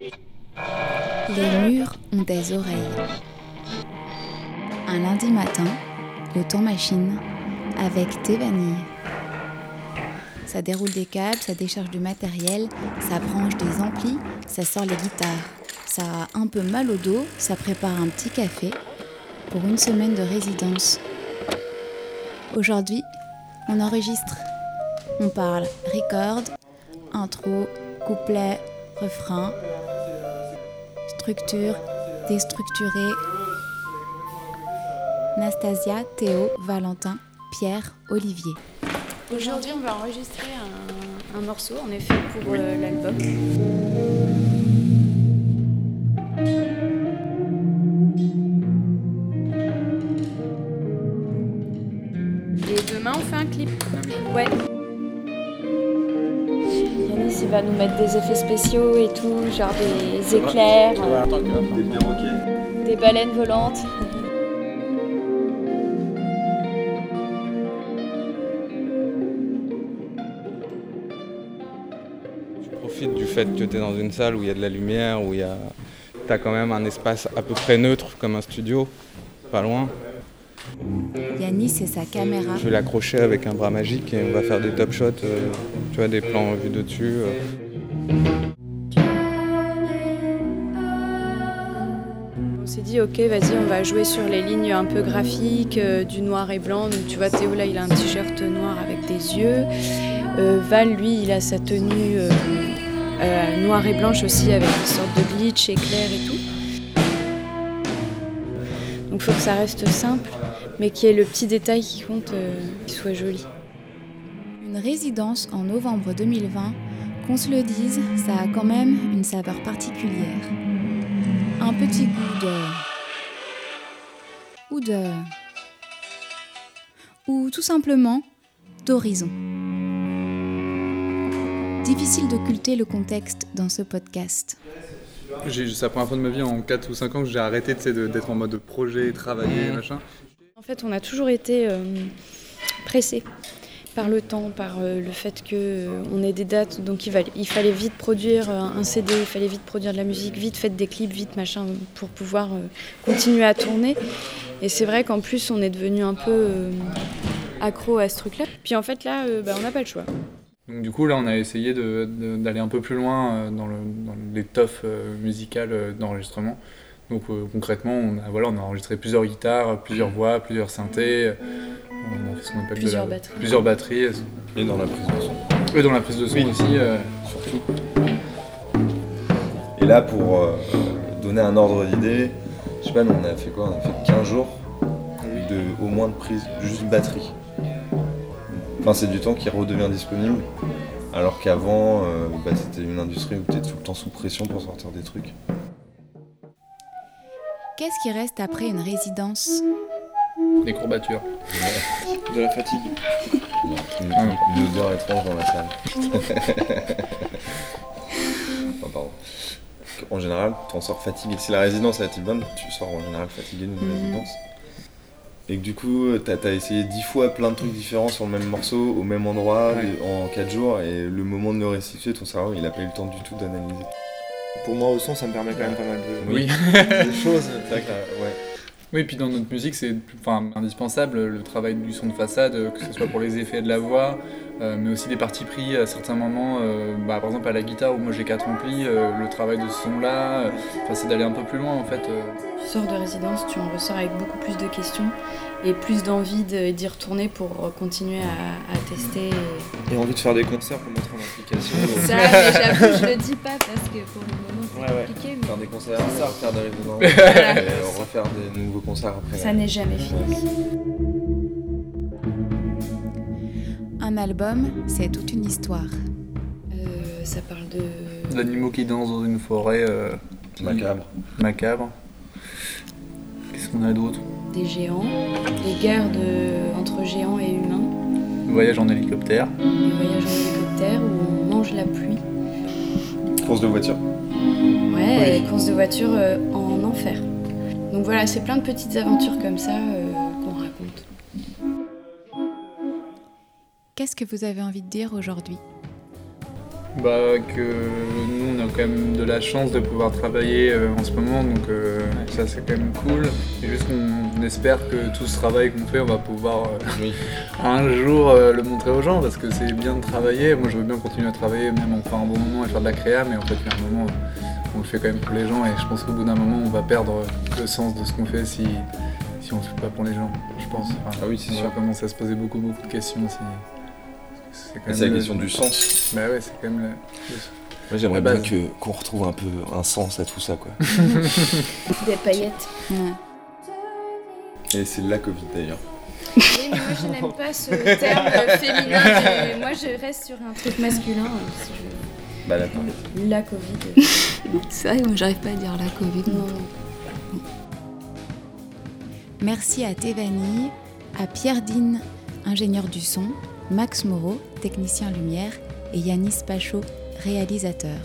Les murs ont des oreilles. Un lundi matin, au temps machine, avec vanilles. Ça déroule des câbles, ça décharge du matériel, ça branche des amplis, ça sort les guitares. Ça a un peu mal au dos, ça prépare un petit café pour une semaine de résidence. Aujourd'hui, on enregistre. On parle record, intro, couplet, refrain, structure, déstructuré. Nastasia, Théo, Valentin, Pierre, Olivier. Aujourd'hui, on va enregistrer un, un morceau, en effet, pour euh, l'album. Il va nous mettre des effets spéciaux et tout, genre des éclairs, des baleines volantes. Je profite du fait que tu es dans une salle où il y a de la lumière, où il y a... tu as quand même un espace à peu près neutre comme un studio, pas loin. Yanis et sa caméra. Je vais l'accrocher avec un bras magique et on va faire des top shots, euh, tu vois, des plans vus de dessus. euh. On s'est dit, ok, vas-y, on va jouer sur les lignes un peu graphiques, euh, du noir et blanc. Donc, tu vois, Théo, là, il a un t-shirt noir avec des yeux. Euh, Val, lui, il a sa tenue euh, euh, noire et blanche aussi, avec des sortes de glitch éclairs et tout. Donc, il faut que ça reste simple, mais qu'il y ait le petit détail qui compte, euh, qu'il soit joli. Une résidence en novembre 2020, qu'on se le dise, ça a quand même une saveur particulière. Un petit goût de... ou de... ou tout simplement d'horizon. Difficile d'occulter le contexte dans ce podcast. J'ai- C'est la première fois de ma vie en 4 ou 5 ans que j'ai arrêté d'être en mode projet, travailler, machin. En fait, on a toujours été euh, pressé par le temps, par euh, le fait que euh, ait des dates, donc il, fallait vite produire un CD, il fallait vite produire de la musique, vite faire des clips, vite machin, pour pouvoir continuer à tourner. Et c'est vrai qu'en plus, on est devenu un peu accro à ce truc-là. Puis en fait, là, bah, on n'a pas le choix. Donc du coup là on a essayé d'aller un peu plus loin dans, le, dans l'étoffe musicale d'enregistrement. Donc euh, concrètement on a, voilà, on a enregistré plusieurs guitares, plusieurs voix, plusieurs synthés. euh, On a fait ce qu'on appelle de Plusieurs la- batteries. Plusieurs batteries. Et dans la prise de son. Et dans la prise de son aussi. euh, Surtout. Et là, pour euh, donner un ordre d'idée, je sais pas, nous on a fait quoi? On a fait 15 jours de, au moins de prise, juste batterie. Enfin, c'est du temps qui redevient disponible, alors qu'avant, euh, bah, c'était une industrie où tu tout le temps sous pression pour sortir des trucs. Qu'est-ce qui reste après une résidence des courbatures. De la fatigue. Une, une odeur étrange dans la salle. Pardon. En général, tu en sors fatigué. Si la résidence a été bonne, tu sors en général fatigué d'une Mhm. résidence. Et que du coup, t'as as essayé dix fois plein de trucs différents sur le même morceau, au même endroit, Ouais. en quatre jours, et le moment de le restituer, ton cerveau, il a pas eu le temps du tout d'analyser. Pour moi, au son, ça me permet quand même pas mal de, Oui. de choses. C'est vrai que t'as- ouais. Oui, puis dans notre musique, c'est enfin, indispensable le travail du son de façade, euh, que ce soit pour les effets de la voix, euh, mais aussi des parties pris à certains moments. euh, bah, par exemple, à la guitare, où moi j'ai quatre amplis, euh, le travail de ce son-là, c'est d'aller un peu plus loin en fait. Euh. Tu sors de résidence, tu en ressors avec beaucoup plus de questions et plus d'envie de- d'y retourner pour continuer à, à tester. Et envie de faire des concerts pour mettre en application. Ça, mais j'avoue, je le dis pas parce que pour le moment c'est Ouais, ouais. compliqué, mais Faire des concerts, refaire des résidences, Voilà. et refaire des nouveaux concerts après. ça n'est jamais fini. Un album, c'est toute une histoire. Euh, ça parle de. D'animaux qui dansent dans une forêt euh, Macabre. macabre. Qu'est-ce qu'on a d'autre des géants, des guerres de- entre géants et humains, Voyage en hélicoptère. des voyages en hélicoptère où on mange la pluie. Course de voiture. Ouais, des courses de voiture euh, en enfer. Donc voilà, c'est plein de petites aventures comme ça euh, qu'on raconte. Qu'est-ce que vous avez envie de dire aujourd'hui? Bah, que nous, on a quand même de la chance de pouvoir travailler euh, en ce moment, donc euh, ça c'est quand même cool. Et juste qu'on espère que tout ce travail qu'on fait, on va pouvoir euh, un jour le montrer aux gens, parce que c'est bien de travailler. Moi je veux bien continuer à travailler, même en faire un bon moment et faire de la créa, mais en fait il y a un moment, on le fait quand même pour les gens, et je pense qu'au bout d'un moment, on va perdre le sens de ce qu'on fait si, si on ne le fait pas pour les gens, je pense. Enfin, Ah oui, c'est on sûr. va commencer à se poser beaucoup, beaucoup de questions aussi. C'est la le- question du sens. Bah ouais, c'est quand même le- Moi j'aimerais bien que- qu'on retrouve un peu un sens à tout ça quoi. Des paillettes. Ouais. Et c'est la Covid d'ailleurs. Oui, mais moi je n'aime pas ce terme féminin. Moi je reste sur un truc masculin. je- Bah la Covid. La Covid. C'est vrai, moi j'arrive pas à dire la Covid. Non, non. Merci à Thévanie, à Pierre Dean, ingénieur du son, Max Moreau, technicien lumière, et Yanis Pachot, réalisateur.